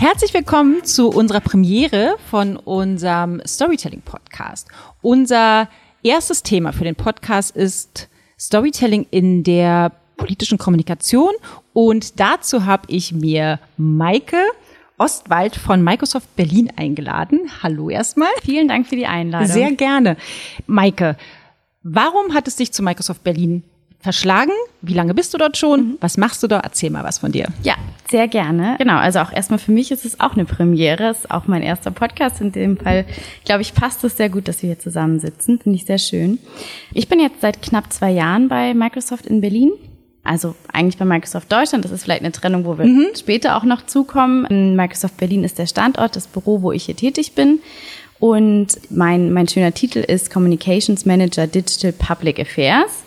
Herzlich willkommen zu unserer Premiere von unserem Storytelling-Podcast. Unser erstes Thema für den Podcast ist Storytelling in der politischen Kommunikation und dazu habe ich mir Maike Ostwald von Microsoft Berlin eingeladen. Hallo erstmal. Vielen Dank für die Einladung. Sehr gerne. Maike, warum hat es dich zu Microsoft Berlin verschlagen? Wie lange bist du dort schon? Mhm. Was machst du da? Erzähl mal was von dir. Ja, sehr gerne. Genau, also auch erstmal für mich ist es auch eine Premiere. Es ist auch mein erster Podcast. In dem Fall, glaube ich, passt es sehr gut, dass wir hier zusammensitzen. Finde ich sehr schön. Ich bin jetzt seit knapp zwei Jahren bei Microsoft in Berlin also eigentlich bei Microsoft Deutschland, das ist vielleicht eine Trennung, wo wir mhm. später auch noch zukommen. In Microsoft Berlin ist der Standort, das Büro, wo ich hier tätig bin. Und mein, mein schöner Titel ist Communications Manager Digital Public Affairs,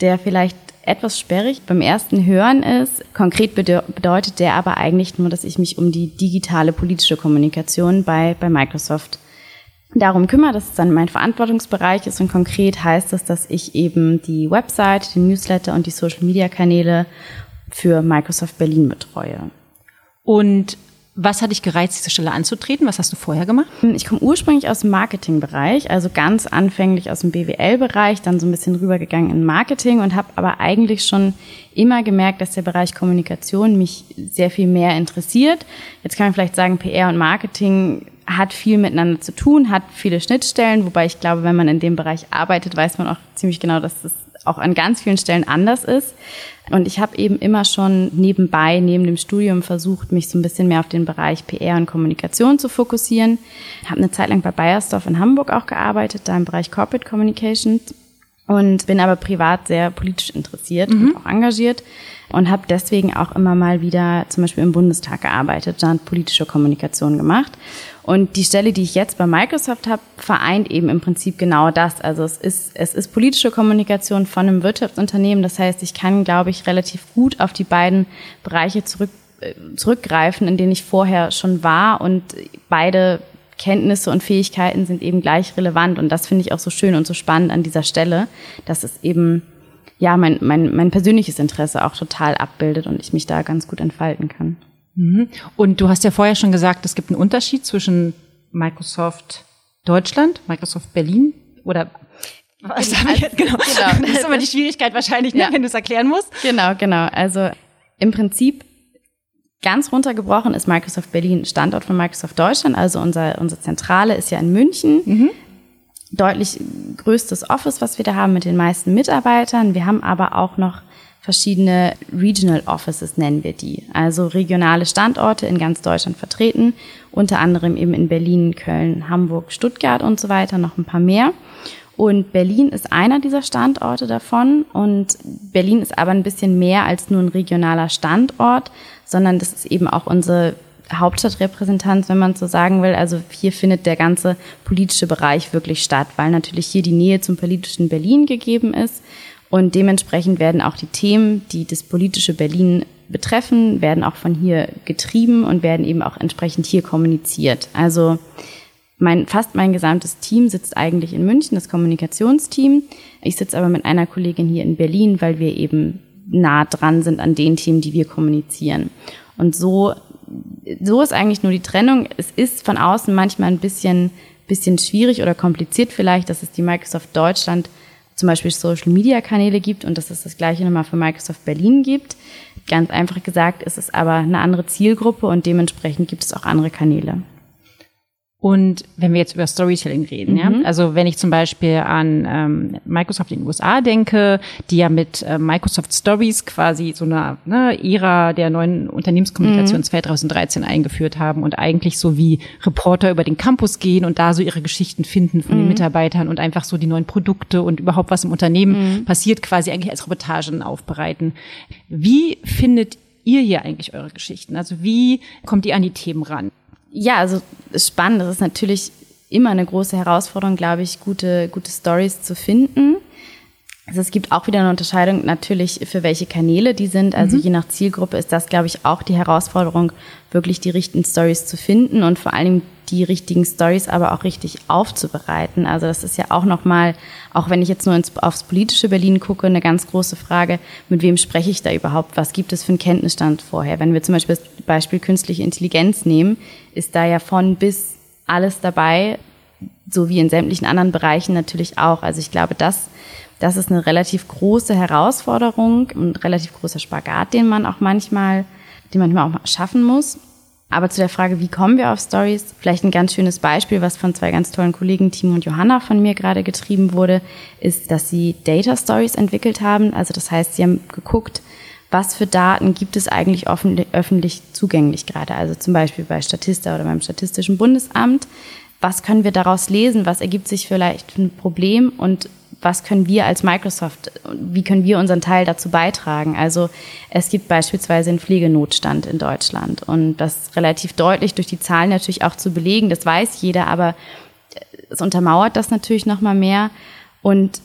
der vielleicht etwas sperrig beim ersten Hören ist. Konkret bedeutet der aber eigentlich nur, dass ich mich um die digitale politische Kommunikation bei, bei Microsoft darum kümmere, dass es dann mein Verantwortungsbereich ist und konkret heißt es, dass ich eben die Website, den Newsletter und die Social-Media-Kanäle für Microsoft Berlin betreue. Und was hat dich gereizt, diese Stelle anzutreten? Was hast du vorher gemacht? Ich komme ursprünglich aus dem Marketingbereich, also ganz anfänglich aus dem BWL-Bereich, dann so ein bisschen rübergegangen in Marketing und habe aber eigentlich schon immer gemerkt, dass der Bereich Kommunikation mich sehr viel mehr interessiert. Jetzt kann man vielleicht sagen, PR und Marketing hat viel miteinander zu tun, hat viele Schnittstellen, wobei ich glaube, wenn man in dem Bereich arbeitet, weiß man auch ziemlich genau, dass das auch an ganz vielen Stellen anders ist. Und ich habe eben immer schon nebenbei, neben dem Studium versucht, mich so ein bisschen mehr auf den Bereich PR und Kommunikation zu fokussieren. Habe eine Zeit lang bei Bayersdorf in Hamburg auch gearbeitet, da im Bereich Corporate Communications und bin aber privat sehr politisch interessiert mhm. und auch engagiert und habe deswegen auch immer mal wieder zum Beispiel im Bundestag gearbeitet, da politische Kommunikation gemacht. Und die Stelle, die ich jetzt bei Microsoft habe, vereint eben im Prinzip genau das. Also es ist, es ist politische Kommunikation von einem Wirtschaftsunternehmen. Das heißt, ich kann, glaube ich, relativ gut auf die beiden Bereiche zurück, äh, zurückgreifen, in denen ich vorher schon war. Und beide Kenntnisse und Fähigkeiten sind eben gleich relevant. Und das finde ich auch so schön und so spannend an dieser Stelle, dass es eben ja mein, mein, mein persönliches Interesse auch total abbildet und ich mich da ganz gut entfalten kann. Mhm. Und du hast ja vorher schon gesagt, es gibt einen Unterschied zwischen Microsoft Deutschland, Microsoft Berlin oder was genau, ich jetzt genau. genau. Das ist immer die Schwierigkeit wahrscheinlich, ne, ja. wenn du es erklären musst. Genau, genau. Also im Prinzip ganz runtergebrochen ist Microsoft Berlin Standort von Microsoft Deutschland. Also unser, unsere Zentrale ist ja in München. Mhm. Deutlich größtes Office, was wir da haben mit den meisten Mitarbeitern. Wir haben aber auch noch verschiedene Regional Offices nennen wir die, also regionale Standorte in ganz Deutschland vertreten, unter anderem eben in Berlin, Köln, Hamburg, Stuttgart und so weiter, noch ein paar mehr. Und Berlin ist einer dieser Standorte davon. Und Berlin ist aber ein bisschen mehr als nur ein regionaler Standort, sondern das ist eben auch unsere Hauptstadtrepräsentanz, wenn man so sagen will. Also hier findet der ganze politische Bereich wirklich statt, weil natürlich hier die Nähe zum politischen Berlin gegeben ist und dementsprechend werden auch die Themen, die das politische Berlin betreffen, werden auch von hier getrieben und werden eben auch entsprechend hier kommuniziert. Also mein, fast mein gesamtes Team sitzt eigentlich in München, das Kommunikationsteam. Ich sitze aber mit einer Kollegin hier in Berlin, weil wir eben nah dran sind an den Themen, die wir kommunizieren. Und so, so ist eigentlich nur die Trennung. Es ist von außen manchmal ein bisschen, bisschen schwierig oder kompliziert vielleicht, dass es die Microsoft Deutschland zum Beispiel Social-Media-Kanäle gibt und dass es das gleiche nochmal für Microsoft Berlin gibt. Ganz einfach gesagt ist es aber eine andere Zielgruppe und dementsprechend gibt es auch andere Kanäle. Und wenn wir jetzt über Storytelling reden, mhm. ja, also wenn ich zum Beispiel an ähm, Microsoft in den USA denke, die ja mit äh, Microsoft Stories quasi so eine ne, Ära der neuen Unternehmenskommunikation mhm. 2013 eingeführt haben und eigentlich so wie Reporter über den Campus gehen und da so ihre Geschichten finden von mhm. den Mitarbeitern und einfach so die neuen Produkte und überhaupt was im Unternehmen mhm. passiert, quasi eigentlich als Reportagen aufbereiten. Wie findet ihr hier eigentlich eure Geschichten? Also wie kommt ihr an die Themen ran? Ja, also spannend. Das ist natürlich immer eine große Herausforderung, glaube ich, gute, gute Stories zu finden. Also es gibt auch wieder eine Unterscheidung natürlich für welche Kanäle die sind. Also mhm. je nach Zielgruppe ist das, glaube ich, auch die Herausforderung, wirklich die richtigen Stories zu finden und vor allem die richtigen Stories aber auch richtig aufzubereiten. Also das ist ja auch nochmal, auch wenn ich jetzt nur ins, aufs politische Berlin gucke, eine ganz große Frage, mit wem spreche ich da überhaupt? Was gibt es für einen Kenntnisstand vorher? Wenn wir zum Beispiel das Beispiel künstliche Intelligenz nehmen, ist da ja von bis alles dabei, so wie in sämtlichen anderen Bereichen natürlich auch. Also ich glaube, das das ist eine relativ große Herausforderung und relativ großer Spagat, den man auch manchmal, den man manchmal auch schaffen muss. Aber zu der Frage, wie kommen wir auf Stories? Vielleicht ein ganz schönes Beispiel, was von zwei ganz tollen Kollegen, Timo und Johanna, von mir gerade getrieben wurde, ist, dass sie Data Stories entwickelt haben. Also das heißt, sie haben geguckt, was für Daten gibt es eigentlich öffentlich zugänglich gerade? Also zum Beispiel bei Statista oder beim Statistischen Bundesamt. Was können wir daraus lesen? Was ergibt sich vielleicht für ein Problem? Und was können wir als Microsoft, wie können wir unseren Teil dazu beitragen? Also es gibt beispielsweise einen Pflegenotstand in Deutschland und das relativ deutlich durch die Zahlen natürlich auch zu belegen, das weiß jeder, aber es untermauert das natürlich nochmal mehr und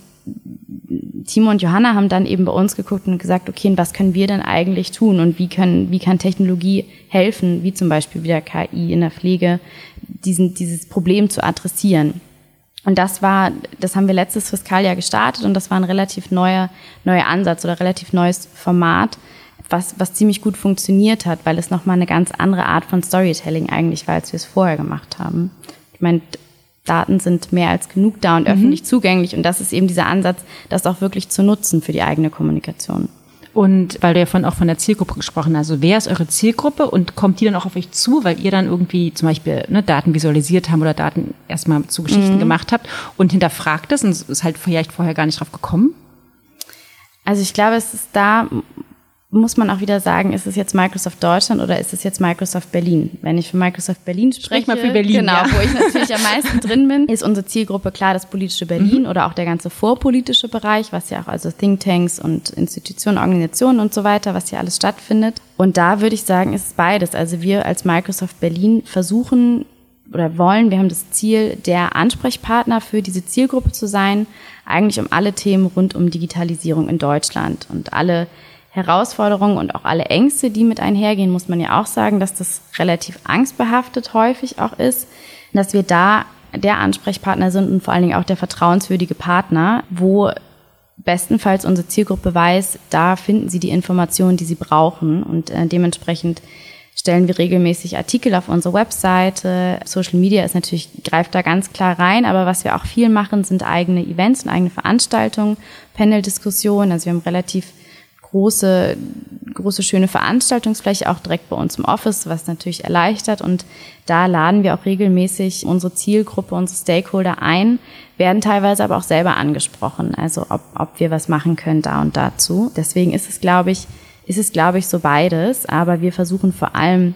Timo und Johanna haben dann eben bei uns geguckt und gesagt, okay, was können wir denn eigentlich tun und wie können, wie kann Technologie helfen, wie zum Beispiel wieder KI in der Pflege, diesen, dieses Problem zu adressieren? Und das war, das haben wir letztes Fiskaljahr gestartet und das war ein relativ neuer, neuer Ansatz oder relativ neues Format, was, was ziemlich gut funktioniert hat, weil es nochmal eine ganz andere Art von Storytelling eigentlich war, als wir es vorher gemacht haben. Ich meine, Daten sind mehr als genug da und mhm. öffentlich zugänglich und das ist eben dieser Ansatz, das auch wirklich zu nutzen für die eigene Kommunikation. Und weil du ja vorhin auch von der Zielgruppe gesprochen hast, also wer ist eure Zielgruppe und kommt die dann auch auf euch zu, weil ihr dann irgendwie zum Beispiel ne, Daten visualisiert haben oder Daten erstmal zu Geschichten mhm. gemacht habt und hinterfragt es und ist halt vielleicht vorher gar nicht drauf gekommen? Also ich glaube, es ist da muss man auch wieder sagen, ist es jetzt Microsoft Deutschland oder ist es jetzt Microsoft Berlin? Wenn ich für Microsoft Berlin spreche, Sprech mal für Berlin, genau, ja. wo ich natürlich am meisten drin bin, ist unsere Zielgruppe klar das politische Berlin mhm. oder auch der ganze vorpolitische Bereich, was ja auch also Thinktanks und Institutionen, Organisationen und so weiter, was hier alles stattfindet. Und da würde ich sagen, ist es beides. Also wir als Microsoft Berlin versuchen oder wollen, wir haben das Ziel, der Ansprechpartner für diese Zielgruppe zu sein, eigentlich um alle Themen rund um Digitalisierung in Deutschland und alle Herausforderungen und auch alle Ängste, die mit einhergehen, muss man ja auch sagen, dass das relativ angstbehaftet häufig auch ist, dass wir da der Ansprechpartner sind und vor allen Dingen auch der vertrauenswürdige Partner, wo bestenfalls unsere Zielgruppe weiß, da finden sie die Informationen, die sie brauchen und äh, dementsprechend stellen wir regelmäßig Artikel auf unsere Webseite. Social Media ist natürlich, greift da ganz klar rein, aber was wir auch viel machen, sind eigene Events und eigene Veranstaltungen, Panel-Diskussionen. Also wir haben relativ große, große schöne Veranstaltungsfläche auch direkt bei uns im Office, was natürlich erleichtert. Und da laden wir auch regelmäßig unsere Zielgruppe, unsere Stakeholder ein, werden teilweise aber auch selber angesprochen, also ob, ob wir was machen können da und dazu. Deswegen ist es, glaube ich, ist es, glaube ich, so beides. Aber wir versuchen vor allem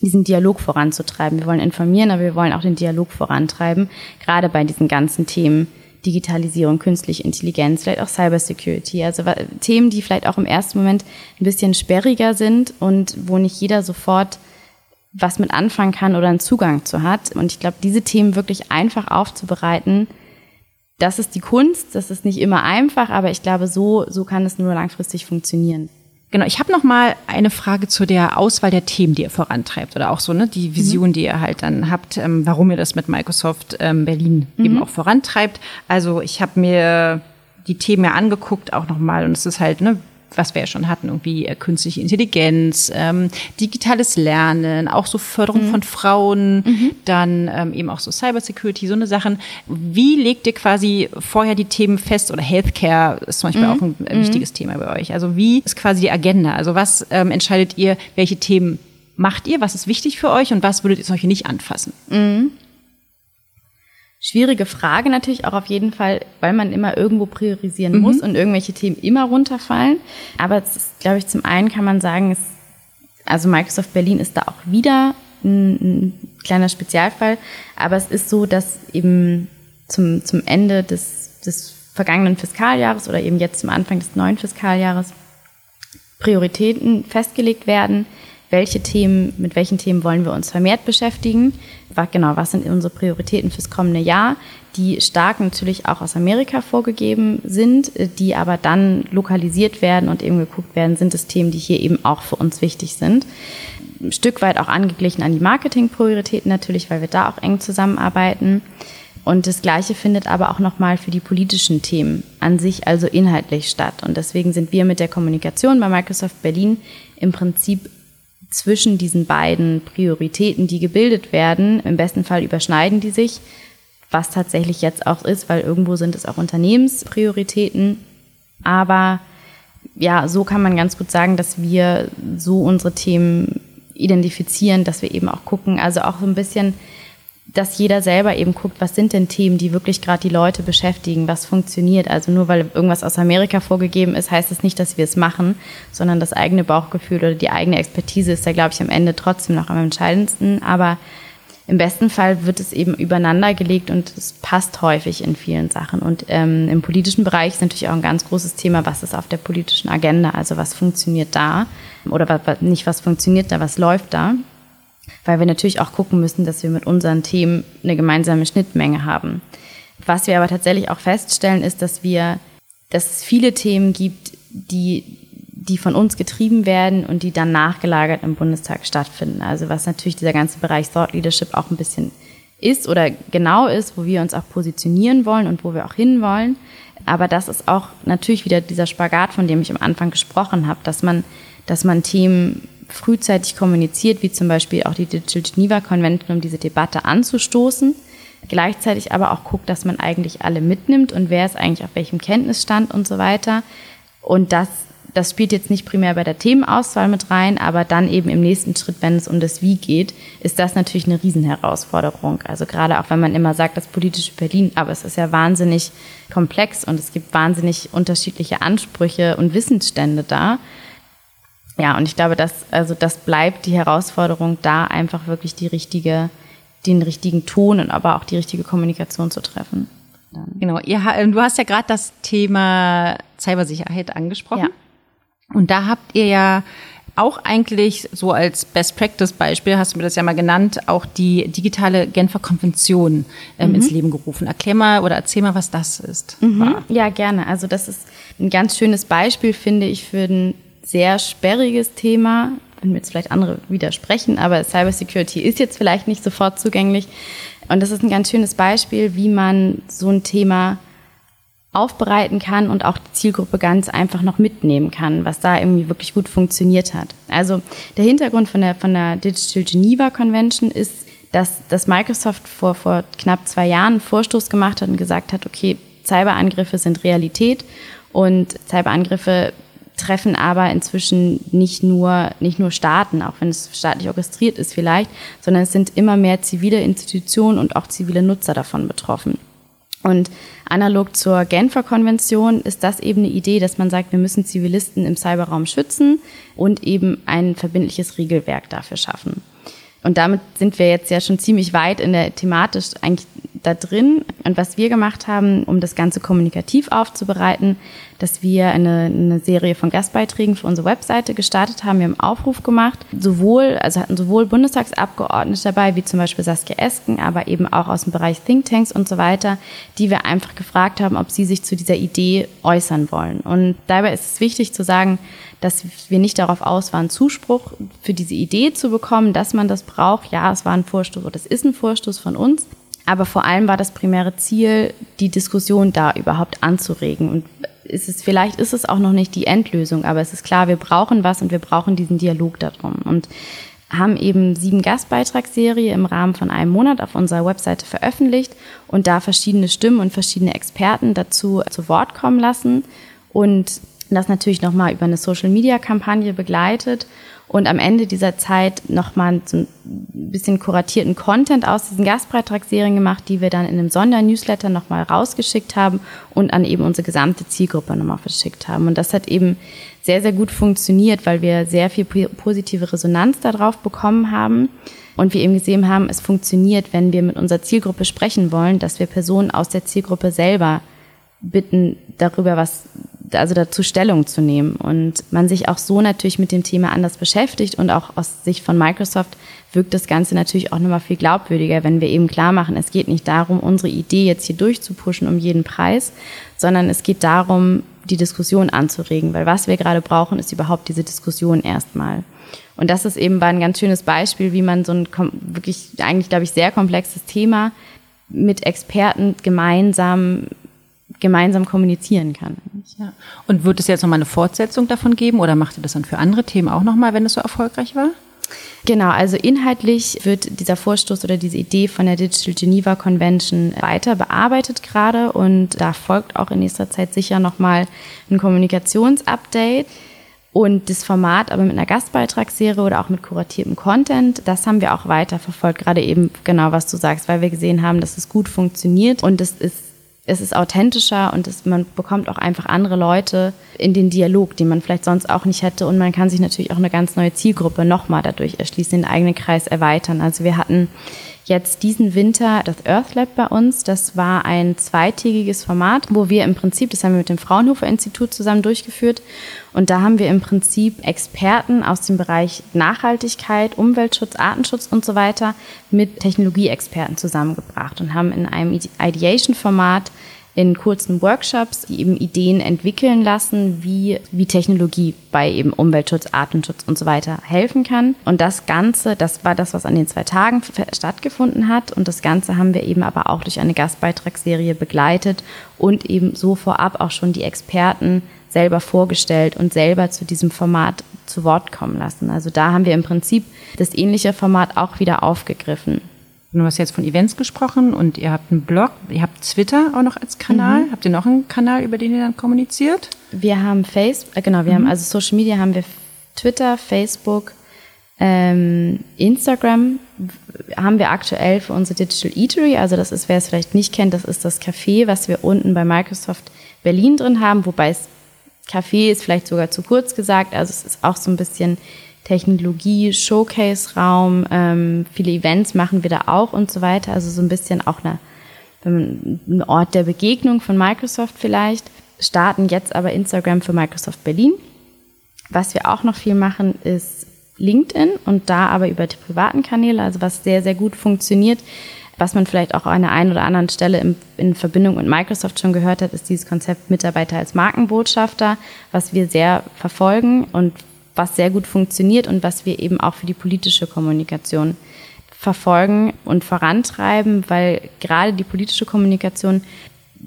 diesen Dialog voranzutreiben. Wir wollen informieren, aber wir wollen auch den Dialog vorantreiben, gerade bei diesen ganzen Themen, Digitalisierung, künstliche Intelligenz, vielleicht auch Cybersecurity. Also Themen, die vielleicht auch im ersten Moment ein bisschen sperriger sind und wo nicht jeder sofort was mit anfangen kann oder einen Zugang zu hat. Und ich glaube, diese Themen wirklich einfach aufzubereiten, das ist die Kunst. Das ist nicht immer einfach, aber ich glaube, so, so kann es nur langfristig funktionieren. Genau, ich habe noch mal eine Frage zu der Auswahl der Themen, die ihr vorantreibt oder auch so ne die Vision, mhm. die ihr halt dann habt, ähm, warum ihr das mit Microsoft ähm, Berlin mhm. eben auch vorantreibt. Also ich habe mir die Themen ja angeguckt auch noch mal und es ist halt ne was wir ja schon hatten, irgendwie äh, künstliche Intelligenz, ähm, digitales Lernen, auch so Förderung mhm. von Frauen, mhm. dann ähm, eben auch so Cybersecurity, so eine Sachen. Wie legt ihr quasi vorher die Themen fest oder Healthcare ist zum Beispiel mhm. auch ein, ein wichtiges Thema bei euch. Also wie ist quasi die Agenda? Also was ähm, entscheidet ihr, welche Themen macht ihr, was ist wichtig für euch und was würdet ihr solche nicht anfassen? Schwierige Frage natürlich auch auf jeden Fall, weil man immer irgendwo priorisieren mhm. muss und irgendwelche Themen immer runterfallen. Aber es ist, glaube ich, zum einen kann man sagen, es, also Microsoft Berlin ist da auch wieder ein, ein kleiner Spezialfall. Aber es ist so, dass eben zum, zum Ende des, des vergangenen Fiskaljahres oder eben jetzt zum Anfang des neuen Fiskaljahres Prioritäten festgelegt werden, welche Themen, mit welchen Themen wollen wir uns vermehrt beschäftigen. Was, genau, was sind unsere Prioritäten fürs kommende Jahr, die stark natürlich auch aus Amerika vorgegeben sind, die aber dann lokalisiert werden und eben geguckt werden, sind es Themen, die hier eben auch für uns wichtig sind. Ein Stück weit auch angeglichen an die Marketingprioritäten natürlich, weil wir da auch eng zusammenarbeiten. Und das Gleiche findet aber auch nochmal für die politischen Themen an sich, also inhaltlich statt. Und deswegen sind wir mit der Kommunikation bei Microsoft Berlin im Prinzip zwischen diesen beiden Prioritäten, die gebildet werden. Im besten Fall überschneiden die sich, was tatsächlich jetzt auch ist, weil irgendwo sind es auch Unternehmensprioritäten. Aber ja, so kann man ganz gut sagen, dass wir so unsere Themen identifizieren, dass wir eben auch gucken, also auch so ein bisschen dass jeder selber eben guckt, was sind denn Themen, die wirklich gerade die Leute beschäftigen, was funktioniert. Also nur weil irgendwas aus Amerika vorgegeben ist, heißt es das nicht, dass wir es machen, sondern das eigene Bauchgefühl oder die eigene Expertise ist da, glaube ich, am Ende trotzdem noch am entscheidendsten. Aber im besten Fall wird es eben übereinander gelegt und es passt häufig in vielen Sachen. Und ähm, im politischen Bereich ist natürlich auch ein ganz großes Thema, was ist auf der politischen Agenda, also was funktioniert da oder was, nicht was funktioniert da, was läuft da weil wir natürlich auch gucken müssen, dass wir mit unseren Themen eine gemeinsame Schnittmenge haben. Was wir aber tatsächlich auch feststellen, ist, dass wir, dass es viele Themen gibt, die, die von uns getrieben werden und die dann nachgelagert im Bundestag stattfinden. Also was natürlich dieser ganze Bereich Thought Leadership auch ein bisschen ist oder genau ist, wo wir uns auch positionieren wollen und wo wir auch hinwollen. Aber das ist auch natürlich wieder dieser Spagat, von dem ich am Anfang gesprochen habe, dass man, dass man Themen frühzeitig kommuniziert, wie zum Beispiel auch die Digital Geneva Convention, um diese Debatte anzustoßen. Gleichzeitig aber auch guckt, dass man eigentlich alle mitnimmt und wer ist eigentlich auf welchem Kenntnisstand und so weiter. Und das, das spielt jetzt nicht primär bei der Themenauswahl mit rein, aber dann eben im nächsten Schritt, wenn es um das Wie geht, ist das natürlich eine Riesenherausforderung. Also gerade auch wenn man immer sagt, das politische Berlin, aber es ist ja wahnsinnig komplex und es gibt wahnsinnig unterschiedliche Ansprüche und Wissensstände da ja, und ich glaube, dass, also das bleibt die Herausforderung, da einfach wirklich die richtige, den richtigen Ton und aber auch die richtige Kommunikation zu treffen. Genau, ihr, du hast ja gerade das Thema Cybersicherheit angesprochen. Ja. Und da habt ihr ja auch eigentlich so als Best Practice Beispiel, hast du mir das ja mal genannt, auch die digitale Genfer Konvention ähm, mhm. ins Leben gerufen. Erklär mal oder erzähl mal, was das ist. Mhm. Ja, gerne. Also das ist ein ganz schönes Beispiel, finde ich, für den sehr sperriges Thema, wenn mir jetzt vielleicht andere widersprechen, aber Cybersecurity ist jetzt vielleicht nicht sofort zugänglich. Und das ist ein ganz schönes Beispiel, wie man so ein Thema aufbereiten kann und auch die Zielgruppe ganz einfach noch mitnehmen kann, was da irgendwie wirklich gut funktioniert hat. Also der Hintergrund von der, von der Digital Geneva Convention ist, dass, dass Microsoft vor, vor knapp zwei Jahren einen Vorstoß gemacht hat und gesagt hat, okay, Cyberangriffe sind Realität und Cyberangriffe treffen aber inzwischen nicht nur, nicht nur Staaten, auch wenn es staatlich orchestriert ist vielleicht, sondern es sind immer mehr zivile Institutionen und auch zivile Nutzer davon betroffen. Und analog zur Genfer Konvention ist das eben eine Idee, dass man sagt, wir müssen Zivilisten im Cyberraum schützen und eben ein verbindliches Regelwerk dafür schaffen. Und damit sind wir jetzt ja schon ziemlich weit in der thematisch eigentlich da drin. Und was wir gemacht haben, um das Ganze kommunikativ aufzubereiten, dass wir eine, eine Serie von Gastbeiträgen für unsere Webseite gestartet haben. Wir haben Aufruf gemacht, sowohl, also hatten sowohl Bundestagsabgeordnete dabei, wie zum Beispiel Saskia Esken, aber eben auch aus dem Bereich Thinktanks und so weiter, die wir einfach gefragt haben, ob sie sich zu dieser Idee äußern wollen. Und dabei ist es wichtig zu sagen, dass wir nicht darauf aus waren, Zuspruch für diese Idee zu bekommen, dass man das braucht. Ja, es war ein Vorstoß oder es ist ein Vorstoß von uns. Aber vor allem war das primäre Ziel, die Diskussion da überhaupt anzuregen. Und ist es, vielleicht ist es auch noch nicht die Endlösung, aber es ist klar, wir brauchen was und wir brauchen diesen Dialog darum. Und haben eben sieben Gastbeitragsserie im Rahmen von einem Monat auf unserer Webseite veröffentlicht und da verschiedene Stimmen und verschiedene Experten dazu zu Wort kommen lassen und das natürlich nochmal über eine Social-Media-Kampagne begleitet und am Ende dieser Zeit nochmal so ein bisschen kuratierten Content aus diesen Gastbeitragsserien gemacht, die wir dann in einem Sondernewsletter nochmal rausgeschickt haben und an eben unsere gesamte Zielgruppe nochmal verschickt haben. Und das hat eben sehr, sehr gut funktioniert, weil wir sehr viel positive Resonanz darauf bekommen haben. Und wir eben gesehen haben, es funktioniert, wenn wir mit unserer Zielgruppe sprechen wollen, dass wir Personen aus der Zielgruppe selber bitten, darüber was also dazu Stellung zu nehmen und man sich auch so natürlich mit dem Thema anders beschäftigt und auch aus Sicht von Microsoft wirkt das Ganze natürlich auch nochmal viel glaubwürdiger, wenn wir eben klar machen, es geht nicht darum, unsere Idee jetzt hier durchzupuschen um jeden Preis, sondern es geht darum, die Diskussion anzuregen, weil was wir gerade brauchen, ist überhaupt diese Diskussion erstmal. Und das ist eben ein ganz schönes Beispiel, wie man so ein wirklich eigentlich, glaube ich, sehr komplexes Thema mit Experten gemeinsam gemeinsam kommunizieren kann. Ja. Und wird es jetzt nochmal eine Fortsetzung davon geben oder macht ihr das dann für andere Themen auch nochmal, wenn es so erfolgreich war? Genau, also inhaltlich wird dieser Vorstoß oder diese Idee von der Digital Geneva Convention weiter bearbeitet gerade und da folgt auch in nächster Zeit sicher nochmal ein Kommunikationsupdate. Und das Format aber mit einer Gastbeitragsserie oder auch mit kuratiertem Content, das haben wir auch weiter verfolgt, gerade eben genau, was du sagst, weil wir gesehen haben, dass es gut funktioniert und es ist es ist authentischer und es, man bekommt auch einfach andere Leute in den Dialog, die man vielleicht sonst auch nicht hätte. Und man kann sich natürlich auch eine ganz neue Zielgruppe nochmal dadurch erschließen, den eigenen Kreis erweitern. Also wir hatten jetzt diesen Winter das Earth Lab bei uns. Das war ein zweitägiges Format, wo wir im Prinzip, das haben wir mit dem Fraunhofer Institut zusammen durchgeführt. Und da haben wir im Prinzip Experten aus dem Bereich Nachhaltigkeit, Umweltschutz, Artenschutz und so weiter mit Technologieexperten zusammengebracht und haben in einem Ideation-Format in kurzen Workshops die eben Ideen entwickeln lassen, wie, wie Technologie bei eben Umweltschutz, Artenschutz und so weiter helfen kann. Und das Ganze, das war das, was an den zwei Tagen stattgefunden hat. Und das Ganze haben wir eben aber auch durch eine Gastbeitragsserie begleitet und eben so vorab auch schon die Experten selber vorgestellt und selber zu diesem Format zu Wort kommen lassen. Also da haben wir im Prinzip das ähnliche Format auch wieder aufgegriffen. Du hast jetzt von Events gesprochen und ihr habt einen Blog, ihr habt Twitter auch noch als Kanal. Mhm. Habt ihr noch einen Kanal, über den ihr dann kommuniziert? Wir haben Facebook, äh, genau, wir mhm. haben also Social Media haben wir Twitter, Facebook, ähm, Instagram haben wir aktuell für unsere Digital Eatery. Also das ist, wer es vielleicht nicht kennt, das ist das Café, was wir unten bei Microsoft Berlin drin haben, wobei es Café ist vielleicht sogar zu kurz gesagt. Also es ist auch so ein bisschen Technologie, Showcase-Raum, ähm, viele Events machen wir da auch und so weiter. Also so ein bisschen auch eine, ein Ort der Begegnung von Microsoft vielleicht. Starten jetzt aber Instagram für Microsoft Berlin. Was wir auch noch viel machen, ist LinkedIn und da aber über die privaten Kanäle, also was sehr, sehr gut funktioniert. Was man vielleicht auch an der einen oder anderen Stelle in, in Verbindung mit Microsoft schon gehört hat, ist dieses Konzept Mitarbeiter als Markenbotschafter, was wir sehr verfolgen und was sehr gut funktioniert und was wir eben auch für die politische Kommunikation verfolgen und vorantreiben, weil gerade die politische Kommunikation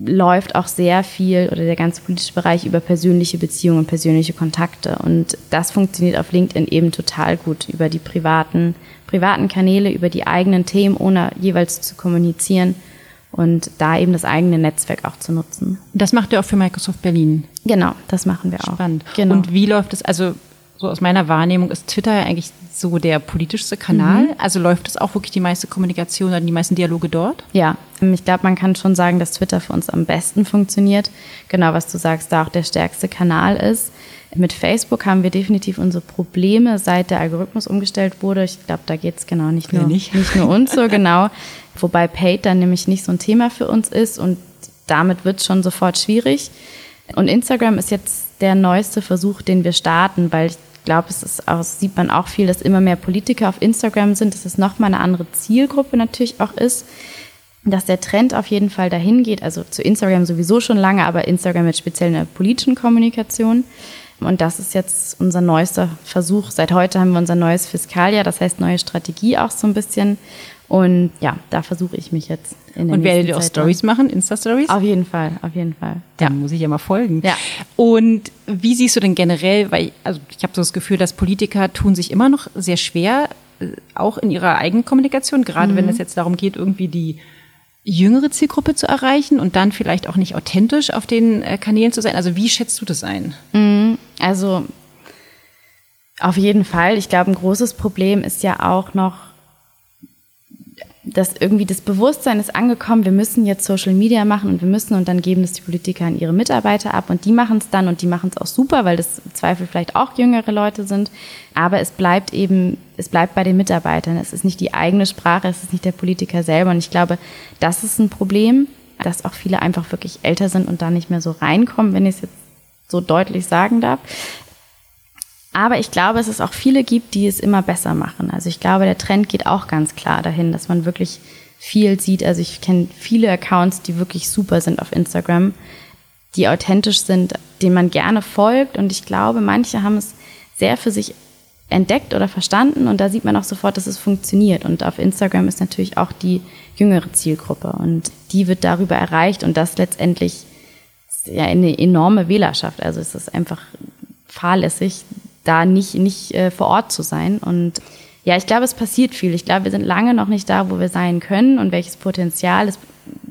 läuft auch sehr viel oder der ganze politische Bereich über persönliche Beziehungen, persönliche Kontakte. Und das funktioniert auf LinkedIn eben total gut über die privaten privaten Kanäle, über die eigenen Themen, ohne jeweils zu kommunizieren und da eben das eigene Netzwerk auch zu nutzen. Das macht ihr auch für Microsoft Berlin. Genau, das machen wir auch. Spannend. Genau. Und wie läuft es, also so aus meiner Wahrnehmung ist Twitter ja eigentlich so der politischste Kanal. Mhm. Also läuft es auch wirklich die meiste Kommunikation oder die meisten Dialoge dort? Ja, ich glaube, man kann schon sagen, dass Twitter für uns am besten funktioniert. Genau, was du sagst, da auch der stärkste Kanal ist. Mit Facebook haben wir definitiv unsere Probleme, seit der Algorithmus umgestellt wurde. Ich glaube, da geht es genau nicht nur, nicht. nicht nur uns so, genau. Wobei Paid dann nämlich nicht so ein Thema für uns ist und damit wird es schon sofort schwierig. Und Instagram ist jetzt der neueste Versuch, den wir starten, weil ich glaube, es ist auch, sieht man auch viel, dass immer mehr Politiker auf Instagram sind, dass es nochmal eine andere Zielgruppe natürlich auch ist dass der Trend auf jeden Fall dahin geht, also zu Instagram sowieso schon lange, aber Instagram mit speziell einer politischen Kommunikation. Und das ist jetzt unser neuester Versuch. Seit heute haben wir unser neues Fiskaljahr, das heißt neue Strategie auch so ein bisschen. Und ja, da versuche ich mich jetzt in der Und werdet ihr auch Stories machen, Insta-Stories? Auf jeden Fall, auf jeden Fall. Dann ja. muss ich ja mal folgen. Ja. Und wie siehst du denn generell, weil also ich habe so das Gefühl, dass Politiker tun sich immer noch sehr schwer, äh, auch in ihrer eigenen Kommunikation, gerade mhm. wenn es jetzt darum geht, irgendwie die jüngere Zielgruppe zu erreichen und dann vielleicht auch nicht authentisch auf den äh, Kanälen zu sein? Also wie schätzt du das ein? Mhm. Also auf jeden Fall. Ich glaube, ein großes Problem ist ja auch noch dass irgendwie das Bewusstsein ist angekommen, wir müssen jetzt Social Media machen und wir müssen und dann geben das die Politiker an ihre Mitarbeiter ab und die machen es dann und die machen es auch super, weil das im Zweifel vielleicht auch jüngere Leute sind. Aber es bleibt eben, es bleibt bei den Mitarbeitern. Es ist nicht die eigene Sprache, es ist nicht der Politiker selber. Und ich glaube, das ist ein Problem, dass auch viele einfach wirklich älter sind und da nicht mehr so reinkommen, wenn ich es jetzt so deutlich sagen darf. Aber ich glaube, es auch viele gibt, die es immer besser machen. Also ich glaube, der Trend geht auch ganz klar dahin, dass man wirklich viel sieht. Also ich kenne viele Accounts, die wirklich super sind auf Instagram, die authentisch sind, denen man gerne folgt. Und ich glaube, manche haben es sehr für sich entdeckt oder verstanden und da sieht man auch sofort, dass es funktioniert. Und auf Instagram ist natürlich auch die jüngere Zielgruppe und die wird darüber erreicht und das letztendlich ja eine enorme Wählerschaft. Also es ist einfach fahrlässig, da nicht, nicht äh, vor Ort zu sein. Und ja, ich glaube, es passiert viel. Ich glaube, wir sind lange noch nicht da, wo wir sein können und welches Potenzial es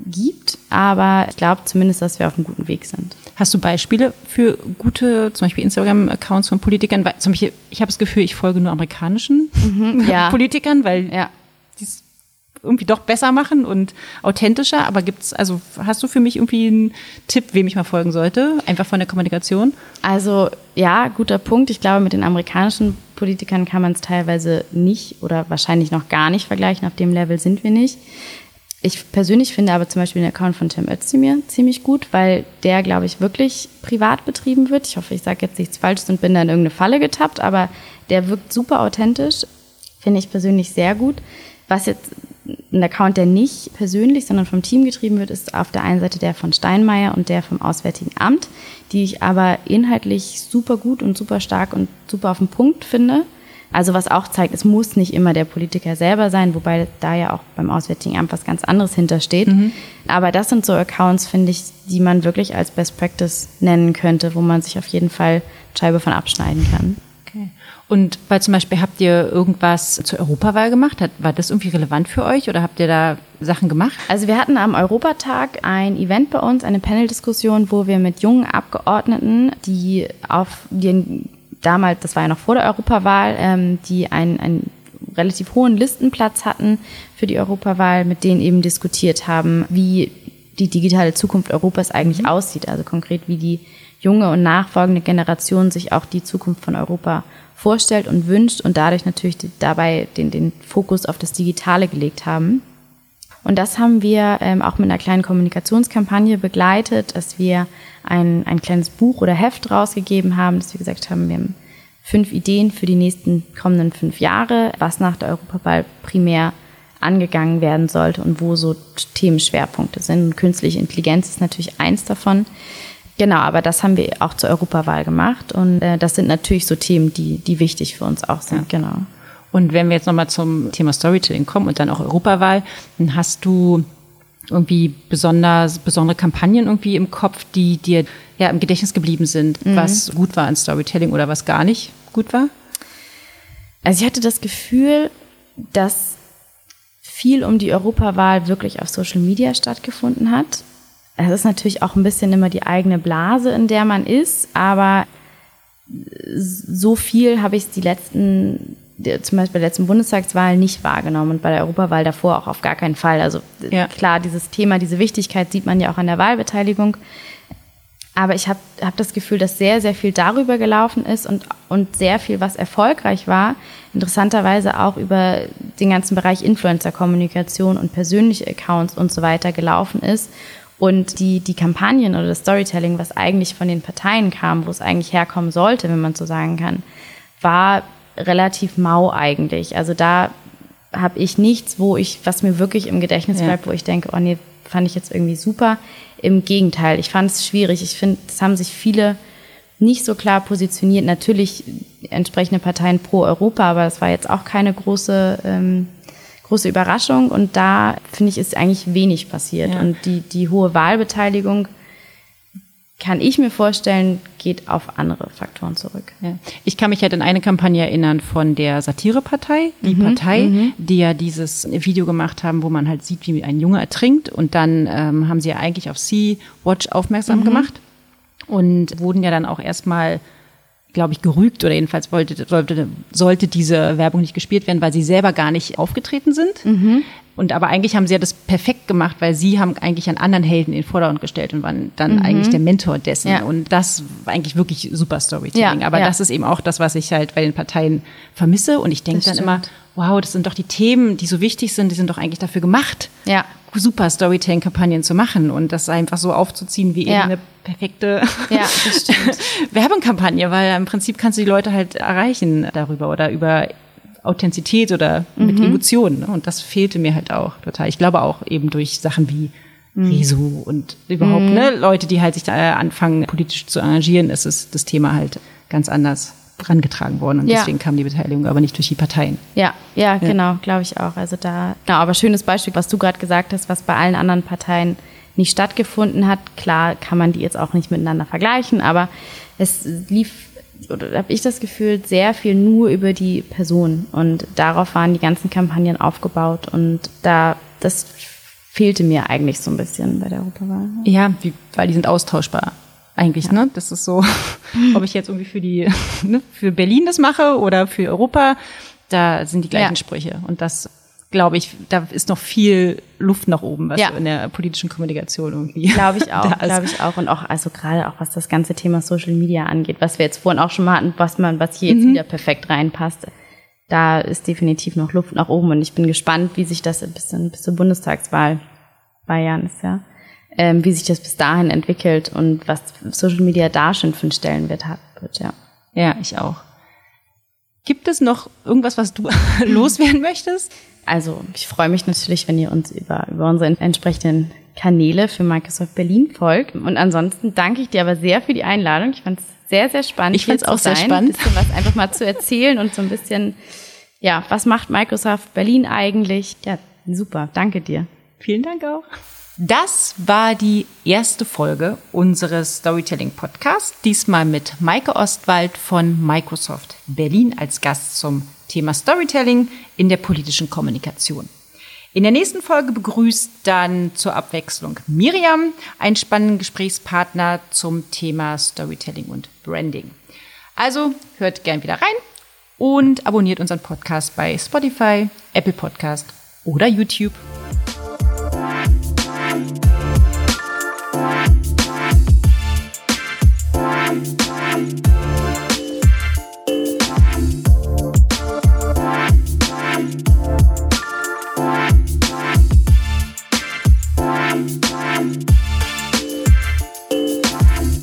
gibt. Aber ich glaube zumindest, dass wir auf einem guten Weg sind. Hast du Beispiele für gute, zum Beispiel Instagram-Accounts von Politikern? Weil, zum Beispiel, ich habe das Gefühl, ich folge nur amerikanischen mhm, ja. Politikern, weil ja. Irgendwie doch besser machen und authentischer. Aber gibt's, also hast du für mich irgendwie einen Tipp, wem ich mal folgen sollte? Einfach von der Kommunikation? Also ja, guter Punkt. Ich glaube, mit den amerikanischen Politikern kann man es teilweise nicht oder wahrscheinlich noch gar nicht vergleichen. Auf dem Level sind wir nicht. Ich persönlich finde aber zum Beispiel den Account von Tim Özdemir ziemlich gut, weil der, glaube ich, wirklich privat betrieben wird. Ich hoffe, ich sage jetzt nichts Falsches und bin da in irgendeine Falle getappt, aber der wirkt super authentisch, finde ich persönlich sehr gut. Was jetzt ein Account, der nicht persönlich, sondern vom Team getrieben wird, ist auf der einen Seite der von Steinmeier und der vom Auswärtigen Amt, die ich aber inhaltlich super gut und super stark und super auf den Punkt finde. Also was auch zeigt, es muss nicht immer der Politiker selber sein, wobei da ja auch beim Auswärtigen Amt was ganz anderes hintersteht. Mhm. Aber das sind so Accounts, finde ich, die man wirklich als Best Practice nennen könnte, wo man sich auf jeden Fall Scheibe von abschneiden kann. Okay. Und weil zum Beispiel habt ihr irgendwas zur Europawahl gemacht? War das irgendwie relevant für euch oder habt ihr da Sachen gemacht? Also wir hatten am Europatag ein Event bei uns, eine Panel-Diskussion, wo wir mit jungen Abgeordneten, die auf die damals, das war ja noch vor der Europawahl, ähm, die einen, einen relativ hohen Listenplatz hatten für die Europawahl, mit denen eben diskutiert haben, wie die digitale Zukunft Europas eigentlich mhm. aussieht. Also konkret, wie die junge und nachfolgende Generation sich auch die Zukunft von Europa vorstellt und wünscht und dadurch natürlich dabei den, den Fokus auf das Digitale gelegt haben. Und das haben wir ähm, auch mit einer kleinen Kommunikationskampagne begleitet, dass wir ein, ein kleines Buch oder Heft rausgegeben haben, dass wir gesagt haben, wir haben fünf Ideen für die nächsten kommenden fünf Jahre, was nach der Europawahl primär angegangen werden sollte und wo so Themenschwerpunkte sind. Künstliche Intelligenz ist natürlich eins davon. Genau, aber das haben wir auch zur Europawahl gemacht und äh, das sind natürlich so Themen, die, die wichtig für uns auch sind. Ja. Genau. Und wenn wir jetzt nochmal zum Thema Storytelling kommen und dann auch Europawahl, dann hast du irgendwie besonders, besondere Kampagnen irgendwie im Kopf, die dir ja im Gedächtnis geblieben sind, mhm. was gut war an Storytelling oder was gar nicht gut war? Also ich hatte das Gefühl, dass viel um die Europawahl wirklich auf Social Media stattgefunden hat. Es ist natürlich auch ein bisschen immer die eigene Blase, in der man ist, aber so viel habe ich die letzten zum Beispiel bei der letzten Bundestagswahl nicht wahrgenommen und bei der Europawahl davor auch auf gar keinen Fall. Also ja. klar, dieses Thema, diese Wichtigkeit sieht man ja auch an der Wahlbeteiligung. Aber ich habe hab das Gefühl, dass sehr, sehr viel darüber gelaufen ist und, und sehr viel, was erfolgreich war, interessanterweise auch über den ganzen Bereich Influencer-Kommunikation und persönliche Accounts und so weiter gelaufen ist. Und die, die Kampagnen oder das Storytelling, was eigentlich von den Parteien kam, wo es eigentlich herkommen sollte, wenn man so sagen kann, war relativ mau eigentlich. Also da habe ich nichts, wo ich, was mir wirklich im Gedächtnis bleibt, ja. wo ich denke, oh nee, fand ich jetzt irgendwie super. Im Gegenteil, ich fand es schwierig. Ich finde, es haben sich viele nicht so klar positioniert. Natürlich entsprechende Parteien pro Europa, aber das war jetzt auch keine große, ähm, große Überraschung. Und da finde ich, ist eigentlich wenig passiert. Ja. Und die, die hohe Wahlbeteiligung kann ich mir vorstellen, geht auf andere Faktoren zurück. Ja. Ich kann mich halt an eine Kampagne erinnern von der Satirepartei, die mhm, Partei, mhm. die ja dieses Video gemacht haben, wo man halt sieht, wie ein Junge ertrinkt. Und dann ähm, haben sie ja eigentlich auf Sea-Watch aufmerksam mhm. gemacht und wurden ja dann auch erstmal glaube ich, gerügt oder jedenfalls wollte, sollte, sollte diese Werbung nicht gespielt werden, weil sie selber gar nicht aufgetreten sind. Mhm. Und aber eigentlich haben sie ja das perfekt gemacht, weil sie haben eigentlich einen anderen Helden in den Vordergrund gestellt und waren dann mhm. eigentlich der Mentor dessen. Ja. Und das war eigentlich wirklich super Storytelling. Ja, aber ja. das ist eben auch das, was ich halt bei den Parteien vermisse. Und ich denke dann immer, wow, das sind doch die Themen, die so wichtig sind, die sind doch eigentlich dafür gemacht. Ja. super Storytelling-Kampagnen zu machen und das einfach so aufzuziehen wie Ja. eben eine perfekte Ja. Werbekampagne, weil im Prinzip kannst du die Leute halt erreichen darüber oder über Authentizität oder mit Mhm. Emotionen. ne? Und das fehlte mir halt auch total. Ich glaube auch eben durch Sachen wie Mhm. Rezo und überhaupt, ne, Leute, die halt sich da anfangen, politisch zu engagieren, ist es das Thema halt ganz anders herangetragen worden. Und Ja. deswegen kam die Beteiligung aber nicht durch die Parteien. Ja, ja, genau, glaube ich auch. Also da, genau, aber schönes Beispiel, was du gerade gesagt hast, was bei allen anderen Parteien nicht stattgefunden hat. Klar kann man die jetzt auch nicht miteinander vergleichen, aber es lief, oder habe ich das Gefühl, sehr viel nur über die Person und darauf waren die ganzen Kampagnen aufgebaut und da, das fehlte mir eigentlich so ein bisschen bei der Europawahl. Ja, wie, weil die sind austauschbar. Eigentlich, ne? Das ist so, ob ich jetzt irgendwie für die, ne, für Berlin das mache oder für Europa, da sind die gleichen Ja. Sprüche. Und das, glaube ich, da ist noch viel Luft nach oben, was Ja. in der politischen Kommunikation irgendwie. Glaube ich auch, glaube ich auch. Und auch, also gerade auch was das ganze Thema Social Media angeht, was wir jetzt vorhin auch schon mal hatten, was man, was hier jetzt wieder perfekt reinpasst. Da ist definitiv noch Luft nach oben und ich bin gespannt, wie sich das bis, bis zur Bundestagswahl, Bayern ist ja, ähm, wie sich das bis dahin entwickelt und was Social Media da schon für einen Stellenwert hat, wird, ja. Ja, ich auch. Gibt es noch irgendwas, was du loswerden möchtest? Also ich freue mich natürlich, wenn ihr uns über, über unsere entsprechenden Kanäle für Microsoft Berlin folgt. Und ansonsten danke ich dir aber sehr für die Einladung. Ich fand es sehr, sehr spannend. Ich hier zu auch sehr sein, spannend. Ein bisschen was einfach mal zu erzählen und so ein bisschen, ja, was macht Microsoft Berlin eigentlich? Ja, super. Danke dir. Vielen Dank auch. Das war die erste Folge unseres Storytelling Podcasts. Diesmal mit Maike Ostwald von Microsoft Berlin als Gast zum Thema Storytelling in der politischen Kommunikation. In der nächsten Folge begrüßt dann zur Abwechslung Miriam, einen spannenden Gesprächspartner zum Thema Storytelling und Branding. Also hört gern wieder rein und abonniert unseren Podcast bei Spotify, Apple Podcast oder YouTube.